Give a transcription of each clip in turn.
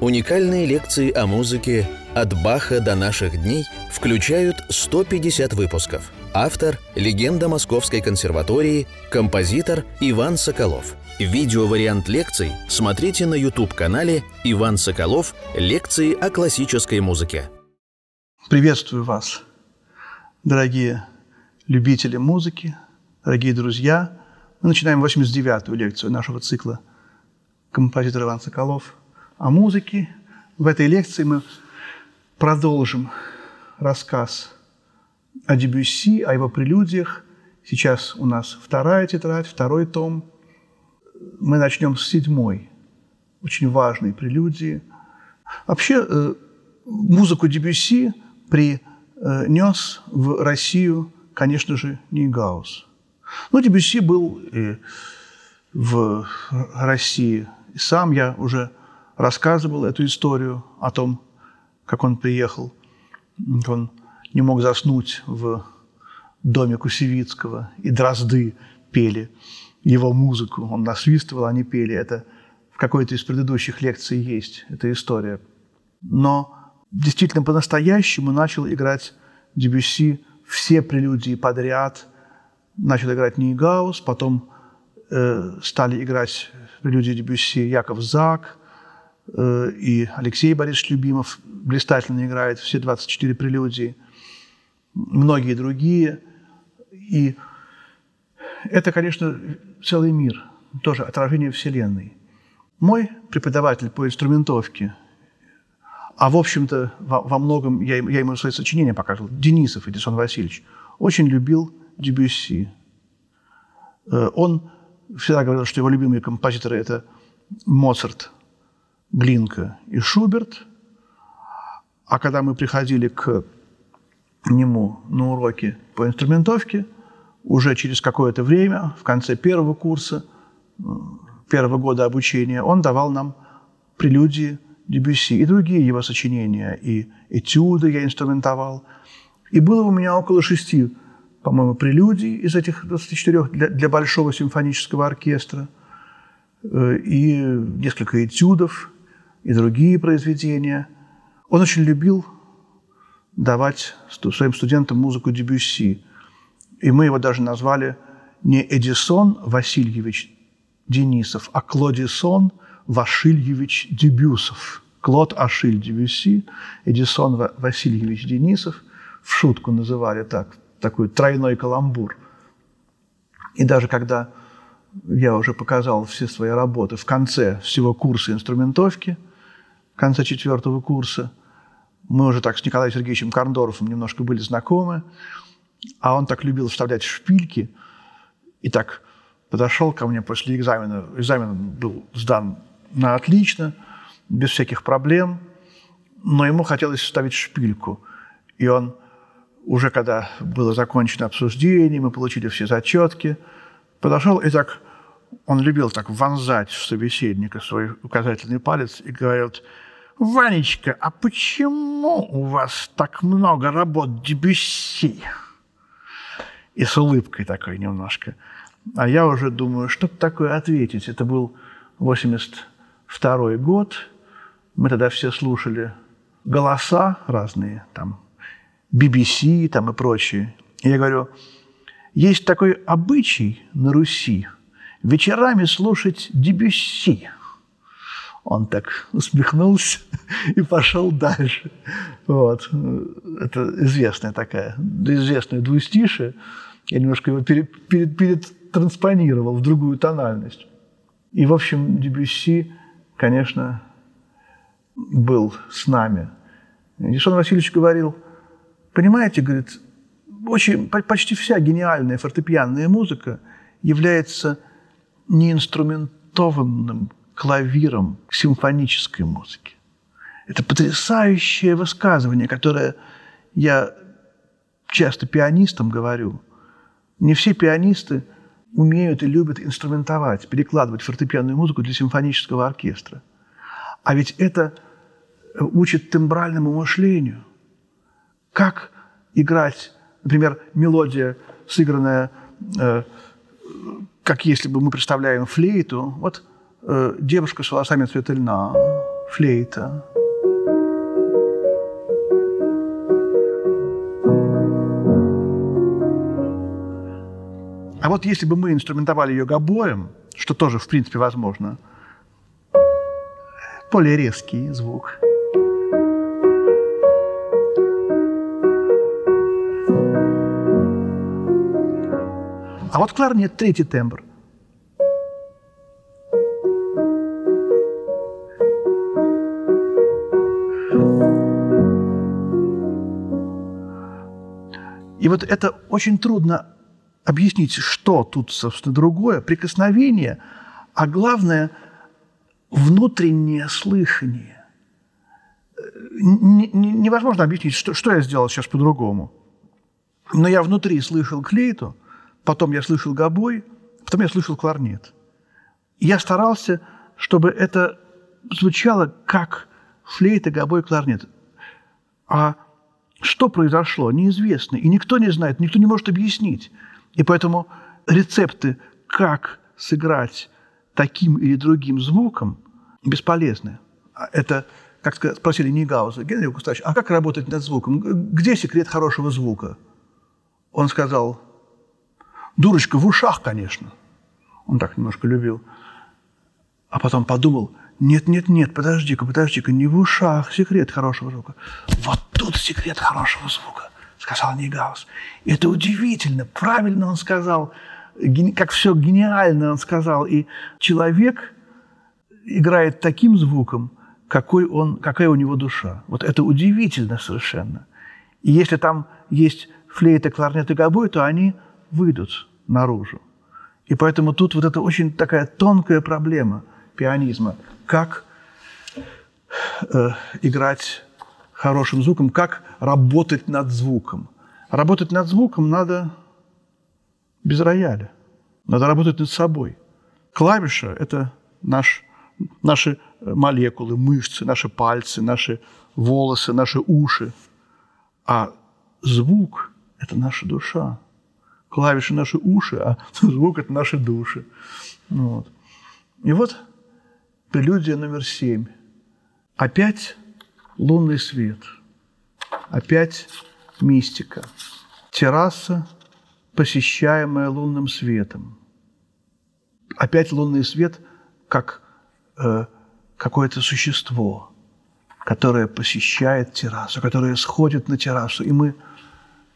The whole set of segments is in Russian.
Уникальные лекции о музыке «От Баха до наших дней» включают 150 выпусков. Автор – легенда Московской консерватории, композитор Иван Соколов. Видеовариант лекций смотрите на YouTube-канале «Иван Соколов. Лекции о классической музыке». Приветствую вас, дорогие любители музыки, дорогие друзья. Мы начинаем 89-ю лекцию нашего цикла «Композитор Иван Соколов» о музыке. В этой лекции мы продолжим рассказ о Дебюсси, о его прелюдиях. Сейчас у нас вторая тетрадь, второй том. Мы начнем с седьмой, очень важной прелюдии. Вообще, э, музыку Дебюсси принес в Россию, конечно же, не Гаус. Но Дебюсси был и в России сам. Я уже рассказывал эту историю о том, как он приехал. Он не мог заснуть в доме Кусевицкого, и дрозды пели его музыку. Он насвистывал, они пели. Это в какой-то из предыдущих лекций есть эта история. Но действительно по-настоящему начал играть Дебюсси все прелюдии подряд. Начал играть Нейгаус, потом э, стали играть прелюдии Дебюсси Яков Зак, и Алексей Борисович Любимов блистательно играет все 24 прелюдии, многие другие. И это, конечно, целый мир, тоже отражение Вселенной. Мой преподаватель по инструментовке, а в общем-то во, во многом я, я ему свои сочинения показывал, Денисов Эдисон Васильевич, очень любил Дебюсси. Э, он всегда говорил, что его любимые композиторы – это Моцарт – Глинка и Шуберт. А когда мы приходили к нему на уроки по инструментовке, уже через какое-то время, в конце первого курса, первого года обучения, он давал нам прелюдии Дебюсси и другие его сочинения, и этюды я инструментовал. И было у меня около шести, по-моему, прелюдий из этих 24 для, для большого симфонического оркестра, э, и несколько этюдов, и другие произведения. Он очень любил давать своим студентам музыку Дебюсси. И мы его даже назвали не Эдисон Васильевич Денисов, а Клодисон Вашильевич Дебюсов. Клод Ашиль Дебюсси, Эдисон Васильевич Денисов. В шутку называли так, такой тройной каламбур. И даже когда я уже показал все свои работы в конце всего курса инструментовки – конце четвертого курса. Мы уже так с Николаем Сергеевичем Карндоровым немножко были знакомы, а он так любил вставлять шпильки и так подошел ко мне после экзамена. Экзамен был сдан на отлично, без всяких проблем, но ему хотелось вставить шпильку. И он уже когда было закончено обсуждение, мы получили все зачетки, подошел и так, он любил так вонзать в собеседника свой указательный палец и говорит – «Ванечка, а почему у вас так много работ Дебюсси?» И с улыбкой такой немножко. А я уже думаю, что такое ответить. Это был 82 год. Мы тогда все слушали голоса разные, там, BBC там и прочее. И я говорю, есть такой обычай на Руси вечерами слушать Дебюсси. Он так усмехнулся и пошел дальше. Вот. Это известная такая, известная двустишие. Я немножко его перед, перед, перетранспонировал в другую тональность. И, в общем, Дебюсси, конечно, был с нами. Дишон Васильевич говорил, понимаете, говорит, очень, почти вся гениальная фортепианная музыка является неинструментованным клавиром к симфонической музыке. Это потрясающее высказывание, которое я часто пианистам говорю. Не все пианисты умеют и любят инструментовать, перекладывать фортепианную музыку для симфонического оркестра. А ведь это учит тембральному мышлению. Как играть, например, мелодия, сыгранная, э, как если бы мы представляем флейту. Вот Э, девушка с волосами цвета льна. флейта. А вот если бы мы инструментовали ее гобоем, что тоже, в принципе, возможно, более резкий звук. А вот кларнет третий тембр. И вот это очень трудно объяснить, что тут, собственно, другое, прикосновение, а главное – внутреннее слышание. Невозможно объяснить, что, что я сделал сейчас по-другому. Но я внутри слышал клейту, потом я слышал гобой, потом я слышал кларнет. Я старался, чтобы это звучало как флейта, гобой, кларнет. А что произошло, неизвестно. И никто не знает, никто не может объяснить. И поэтому рецепты, как сыграть таким или другим звуком, бесполезны. А это, как спросили Нигауза, Генри Густавович, а как работать над звуком? Где секрет хорошего звука? Он сказал, дурочка, в ушах, конечно. Он так немножко любил. А потом подумал, нет, нет, нет, подожди-ка, подожди-ка, не в ушах секрет хорошего звука. Вот тут секрет хорошего звука сказал Нигаус. Это удивительно, правильно он сказал, как все гениально он сказал. И человек играет таким звуком, какой он, какая у него душа. Вот это удивительно совершенно. И если там есть флейта, кларнет и гобой, то они выйдут наружу. И поэтому тут вот это очень такая тонкая проблема пианизма. Как э, играть хорошим звуком, как работать над звуком. Работать над звуком надо без рояля. Надо работать над собой. Клавиша – это наш, наши молекулы, мышцы, наши пальцы, наши волосы, наши уши. А звук – это наша душа. Клавиши – наши уши, а звук – это наши души. Вот. И вот прелюдия номер семь. Опять лунный свет. Опять мистика. Терраса, посещаемая лунным светом. Опять лунный свет как э, какое-то существо, которое посещает террасу, которое сходит на террасу. И мы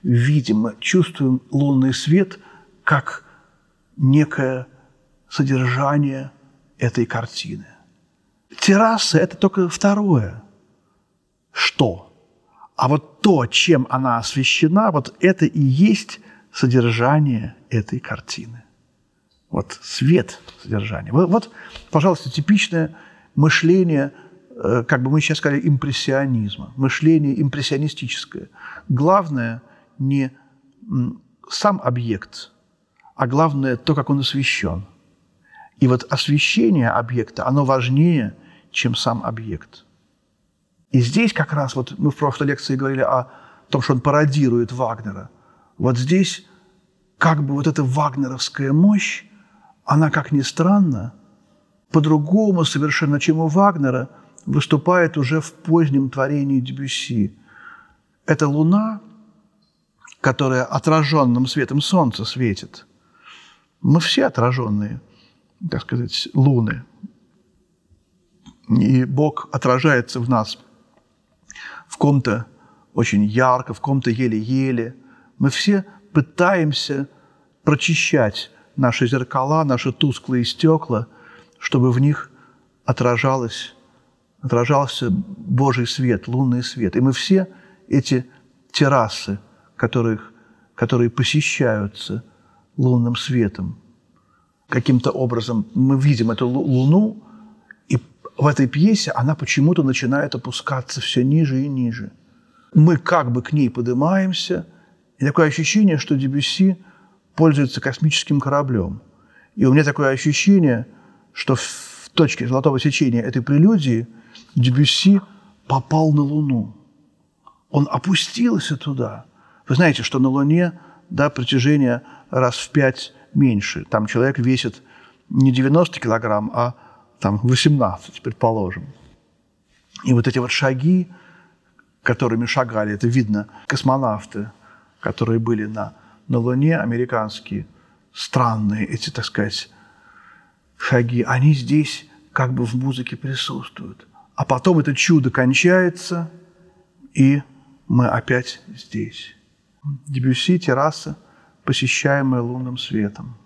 видим, мы чувствуем лунный свет как некое содержание этой картины. Терраса – это только второе – что. А вот то, чем она освещена, вот это и есть содержание этой картины. Вот свет содержания. Вот, вот пожалуйста, типичное мышление, э, как бы мы сейчас сказали, импрессионизма. Мышление импрессионистическое. Главное не сам объект, а главное то, как он освещен. И вот освещение объекта, оно важнее, чем сам объект – и здесь как раз, вот мы в прошлой лекции говорили о том, что он пародирует Вагнера. Вот здесь как бы вот эта вагнеровская мощь, она, как ни странно, по-другому совершенно, чем у Вагнера, выступает уже в позднем творении Дебюсси. Это луна, которая отраженным светом солнца светит. Мы все отраженные, так сказать, луны. И Бог отражается в нас – в ком-то очень ярко, в ком-то еле-еле. Мы все пытаемся прочищать наши зеркала, наши тусклые стекла, чтобы в них отражалось, отражался Божий свет, лунный свет. И мы все эти террасы, которых, которые посещаются лунным светом, каким-то образом мы видим эту луну, в этой пьесе она почему-то начинает опускаться все ниже и ниже. Мы как бы к ней поднимаемся, и такое ощущение, что Дебюсси пользуется космическим кораблем. И у меня такое ощущение, что в точке золотого сечения этой прелюдии Дебюсси попал на Луну. Он опустился туда. Вы знаете, что на Луне да, притяжение раз в пять меньше. Там человек весит не 90 килограмм, а там 18, предположим. И вот эти вот шаги, которыми шагали, это видно, космонавты, которые были на, на Луне, американские, странные эти, так сказать, шаги, они здесь как бы в музыке присутствуют. А потом это чудо кончается, и мы опять здесь. Дебюсси, терраса, посещаемая лунным светом –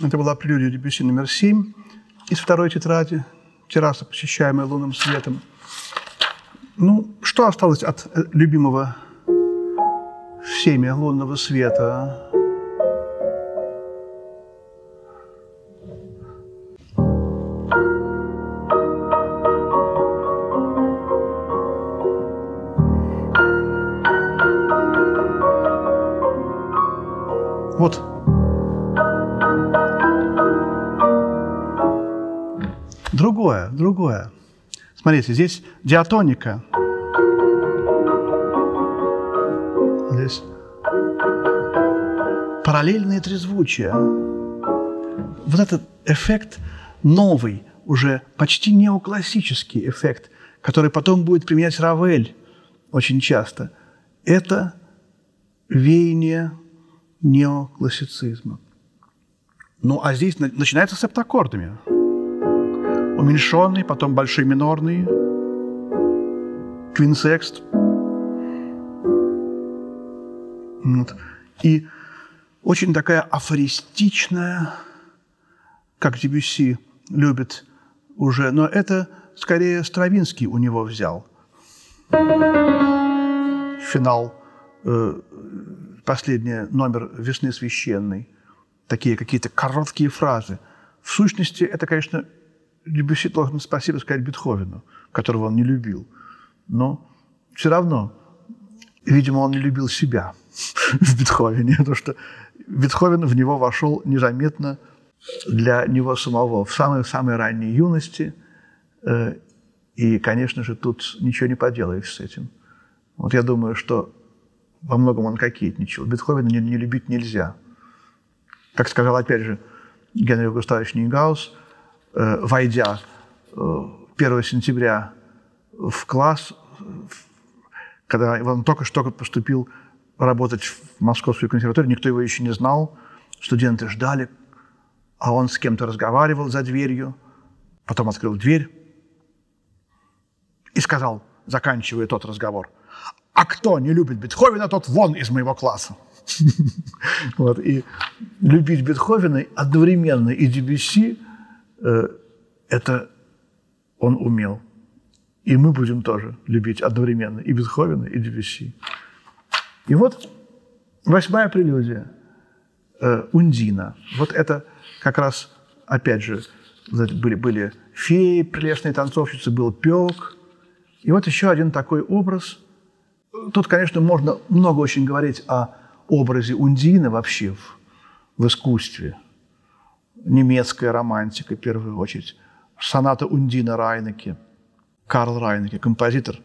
Это была прелюдия Дебюсси номер 7 из второй тетради, терраса, посещаемая лунным светом. Ну, что осталось от э, любимого всеми лунного света? Смотрите, здесь диатоника. Здесь параллельные трезвучия. Вот этот эффект новый, уже почти неоклассический эффект, который потом будет применять Равель очень часто, это веяние неоклассицизма. Ну, а здесь начинается с септаккордами. Уменьшенный, потом большой минорный, квинсекст. Вот. И очень такая афористичная, как Дебюсси любит уже, но это скорее Стравинский у него взял. Финал э, последний номер «Весны священной», такие какие-то короткие фразы. В сущности, это, конечно, Дебюсси должен спасибо сказать Бетховену, которого он не любил. Но все равно, видимо, он не любил себя в Бетховене, потому что Бетховен в него вошел незаметно для него самого в самой-самой ранней юности. Э, и, конечно же, тут ничего не поделаешь с этим. Вот я думаю, что во многом он кокетничал. Бетховена не, не любить нельзя. Как сказал, опять же, Генрих Густавович Нейгаус, войдя э, 1 сентября в класс, когда он только что поступил работать в Московскую консерваторию, никто его еще не знал, студенты ждали, а он с кем-то разговаривал за дверью, потом открыл дверь и сказал, заканчивая тот разговор – а кто не любит Бетховена, тот вон из моего класса. вот, и любить Бетховена одновременно и Дебюсси, э, это он умел. И мы будем тоже любить одновременно и Бетховена, и Дебюсси. И вот восьмая прелюдия э, Ундина. Вот это как раз, опять же, были, были феи, прелестные танцовщицы, был пек. И вот еще один такой образ – Тут, конечно, можно много очень говорить о образе Ундины вообще в, в искусстве. Немецкая романтика, в первую очередь. Соната Ундина Райнеке. Карл Райнеке, композитор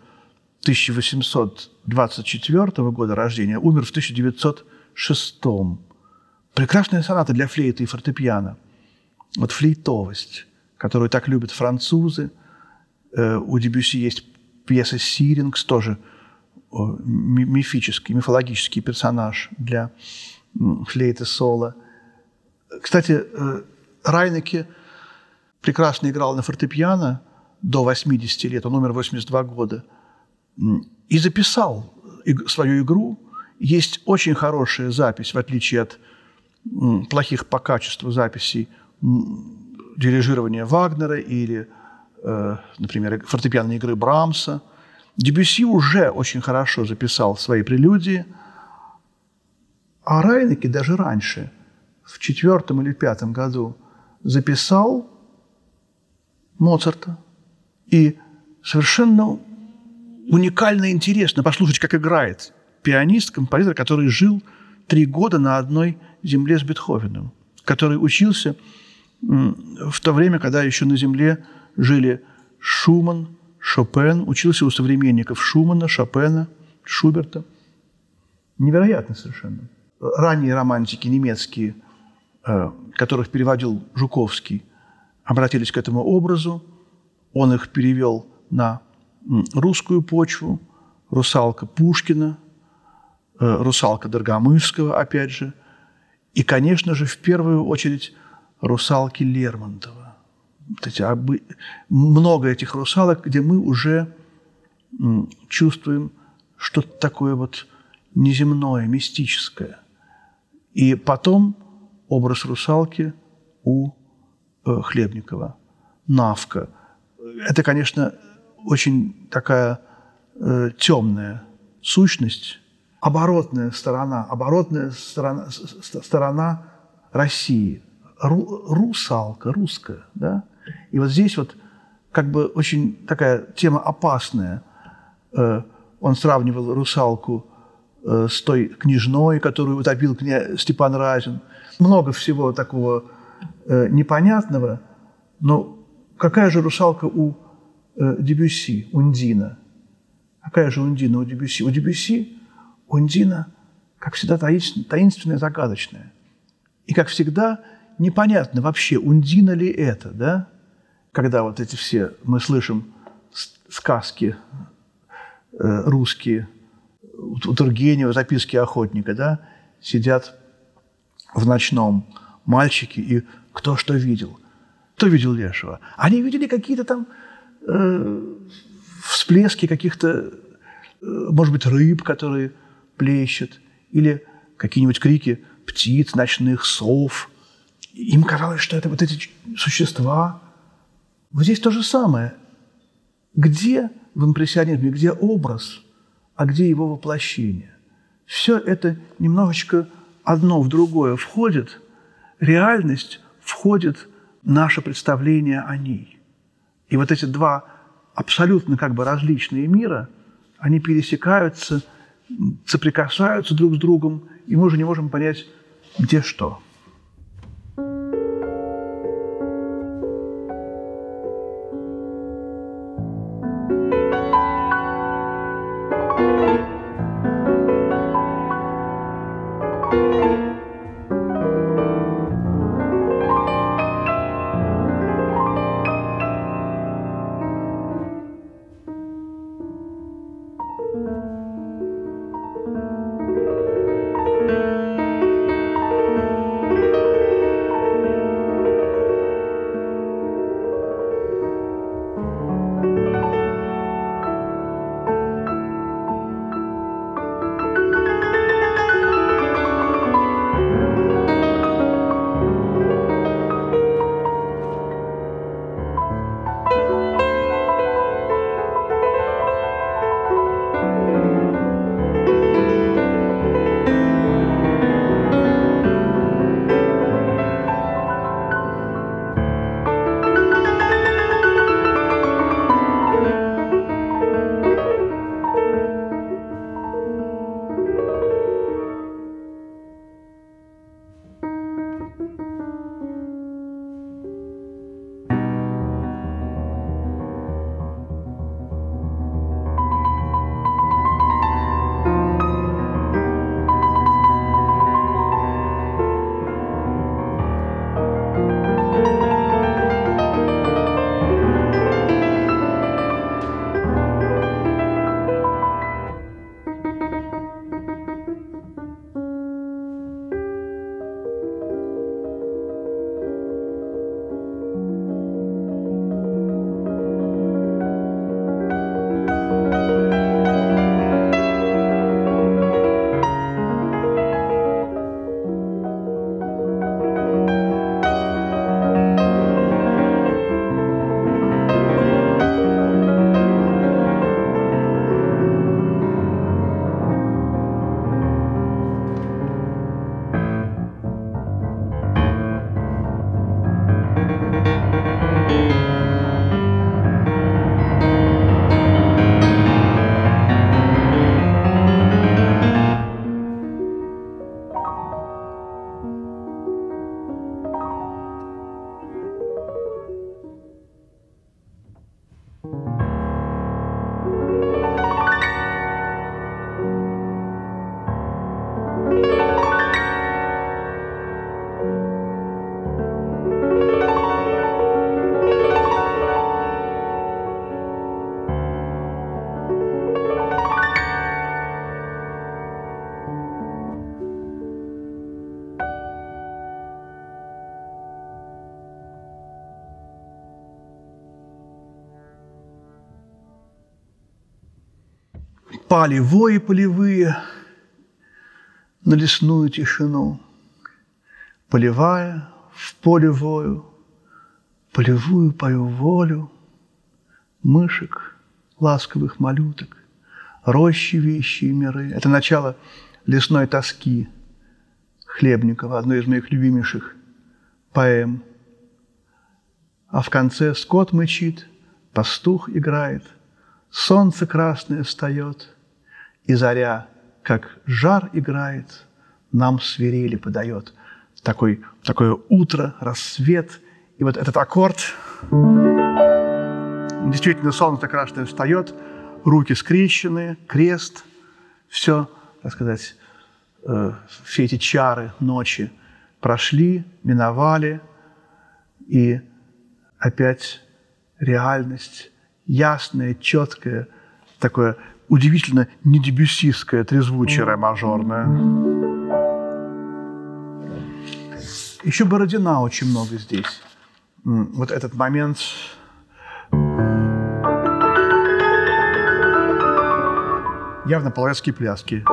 1824 года рождения, умер в 1906. Прекрасная соната для флейты и фортепиано. Вот флейтовость, которую так любят французы. Э, у Дебюси есть пьеса «Сирингс», тоже – мифический, мифологический персонаж для флейты соло. Кстати, э, Райнеке прекрасно играл на фортепиано до 80 лет, он умер в 82 года, и записал свою игру. Есть очень хорошая запись, в отличие от плохих по качеству записей дирижирования Вагнера или, э, например, фортепианной игры Брамса – Дебюси уже очень хорошо записал свои прелюдии, а Райнеке даже раньше, в четвертом или пятом году, записал Моцарта. И совершенно уникально интересно послушать, как играет пианист, композитор, который жил три года на одной земле с Бетховеном, который учился в то время, когда еще на земле жили Шуман, Шопен, учился у современников Шумана, Шопена, Шуберта. Невероятно совершенно. Ранние романтики немецкие, которых переводил Жуковский, обратились к этому образу. Он их перевел на русскую почву. «Русалка» Пушкина, э, «Русалка» Доргомысского, опять же. И, конечно же, в первую очередь «Русалки» Лермонтова эти, много этих русалок, где мы уже чувствуем что-то такое вот неземное, мистическое. И потом образ русалки у э, Хлебникова. Навка, это, конечно, очень такая э, темная сущность, оборотная сторона, оборотная сторона, сторона России, ру, русалка, русская, да? И вот здесь вот как бы очень такая тема опасная. Э, он сравнивал русалку с той княжной, которую утопил кня... Степан Разин. Много всего такого э, непонятного, но какая же русалка у Дебюсси, Ундина? Какая же Ундина у Дебюсси? У Дебюсси Ундина, как всегда, таинственная, загадочная. И, как всегда, непонятно вообще, Ундина ли это, да? Когда вот эти все, мы слышим сказки э, русские, у Тургенева, записки охотника, да, сидят в ночном мальчики, и кто что видел. Кто видел Лешего? Они видели какие-то там э, всплески каких-то, э, может быть, рыб, которые плещут, или какие-нибудь крики птиц, ночных сов. Им казалось, что это вот эти существа. Вот здесь то же самое. Где в импрессионизме, где образ, а где его воплощение? Все это немножечко одно в другое входит, реальность входит наше представление о ней. И вот эти два абсолютно как бы различные мира, они пересекаются, соприкасаются друг с другом, и мы уже не можем понять, где что. Пали вои полевые на лесную тишину, Полевая в поле вою, Полевую пою волю, мышек, ласковых малюток, рощи вещи и миры. Это начало лесной тоски Хлебникова, одной из моих любимейших поэм. А в конце скот мычит, пастух играет, солнце красное встает, и заря, как жар играет, нам свирели подает. Такой, такое утро, рассвет, и вот этот аккорд, действительно солнце красное встает, руки скрещены, крест, все, так сказать, э, все эти чары ночи прошли, миновали, и опять реальность ясная, четкая, такое удивительно недебюсистское, трезвучие мажорное. Еще Бородина очень много здесь. Вот этот момент явно половецкие пляски.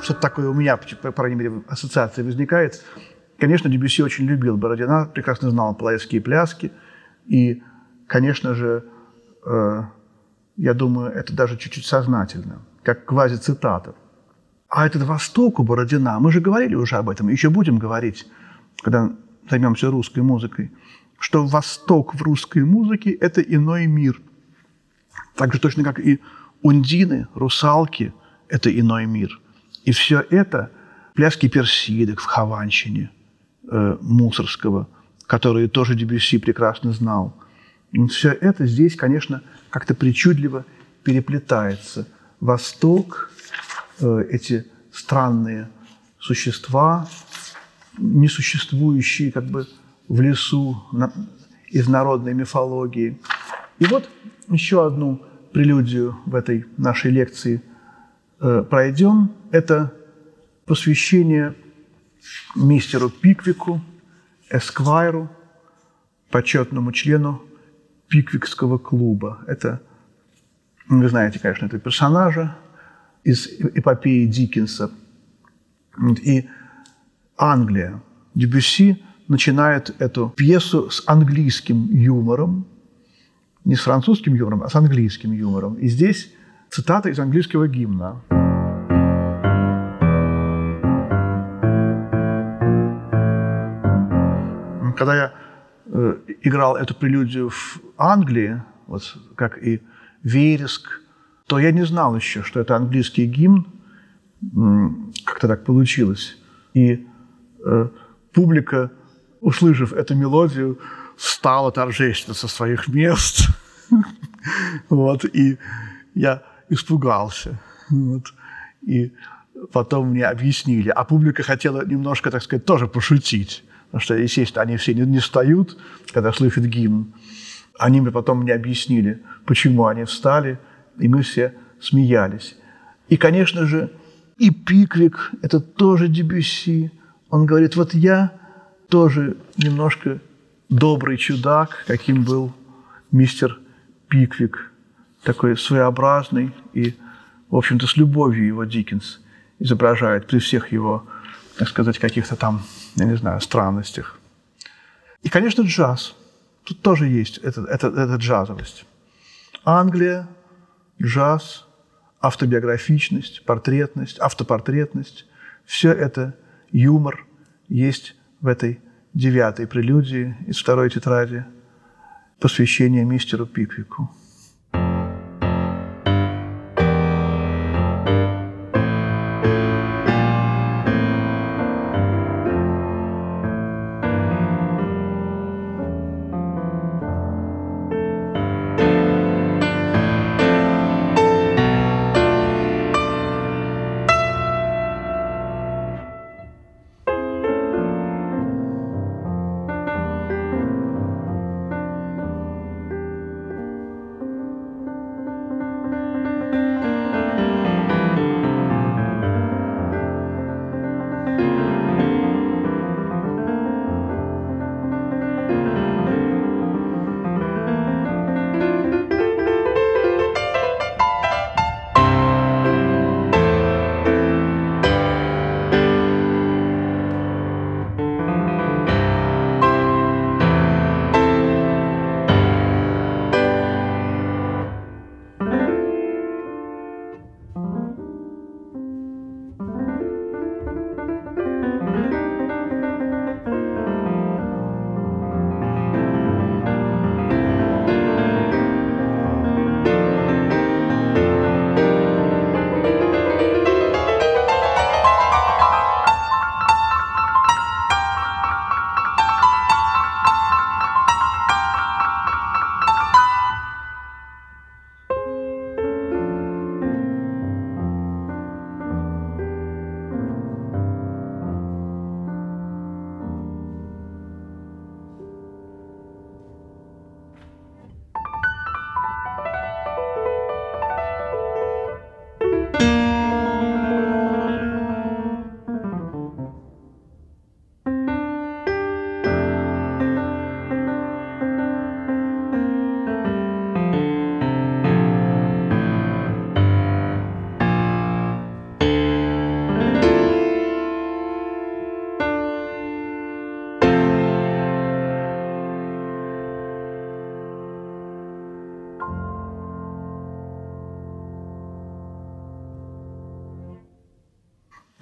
Что-то такое у меня, по крайней мере, ассоциация возникает. Конечно, Дебюсси очень любил Бородина, прекрасно знал половецкие пляски. И, конечно же, я думаю, это даже чуть-чуть сознательно, как квази-цитата. А этот Восток у Бородина, мы же говорили уже об этом, еще будем говорить, когда займемся русской музыкой, что Восток в русской музыке – это иной мир. Так же точно, как и ундины, русалки – это иной мир. И все это – пляски персидок в Хованщине э, Мусорского, которые тоже Дебюсси прекрасно знал. И все это здесь, конечно, как-то причудливо переплетается. Восток, э, эти странные существа, несуществующие как бы в лесу из народной мифологии. И вот еще одну прелюдию в этой нашей лекции э, пройдем. Это посвящение мистеру Пиквику, Эсквайру, почетному члену Пиквикского клуба. Это, вы знаете, конечно, этого персонажа из эпопеи Диккенса. И Англия. Дебюсси начинает эту пьесу с английским юмором, не с французским юмором, а с английским юмором. И здесь цитата из английского гимна. Когда я э, играл эту прелюдию в Англии, вот как и Вереск, то я не знал еще, что это английский гимн. Как-то так получилось. И э, публика, услышав эту мелодию, встала торжественно со своих мест. Вот, и я испугался. Вот. И потом мне объяснили. А публика хотела немножко, так сказать, тоже пошутить. Потому что, естественно, они все не, не встают, когда слышат гимн. Они мне потом мне объяснили, почему они встали, и мы все смеялись. И, конечно же, и Пиквик – это тоже Дебюсси, он говорит, вот я тоже немножко добрый чудак, каким был мистер Пиквик, такой своеобразный и, в общем-то, с любовью его Диккенс изображает при всех его, так сказать, каких-то там, я не знаю, странностях. И, конечно, джаз. Тут тоже есть эта, эта, эта джазовость. Англия, джаз, автобиографичность, портретность, автопортретность – все это – юмор есть в этой девятой прелюдии из второй тетради посвящение мистеру Пиквику.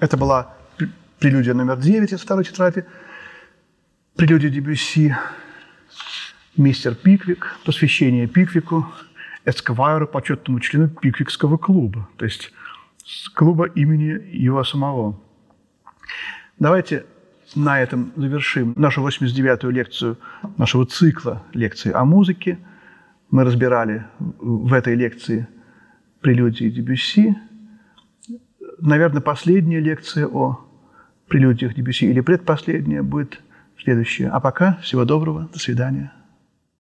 Это была прелюдия номер 9 из второй тетради, прелюдия Дебюсси, мистер Пиквик, посвящение Пиквику, Эсквайру, почетному члену Пиквикского клуба, то есть клуба имени его самого. Давайте на этом завершим нашу 89-ю лекцию нашего цикла лекций о музыке. Мы разбирали в этой лекции прелюдии Дебюсси. Наверное, последняя лекция о прелюдиях Дебюсси или предпоследняя будет следующая. А пока всего доброго, до свидания.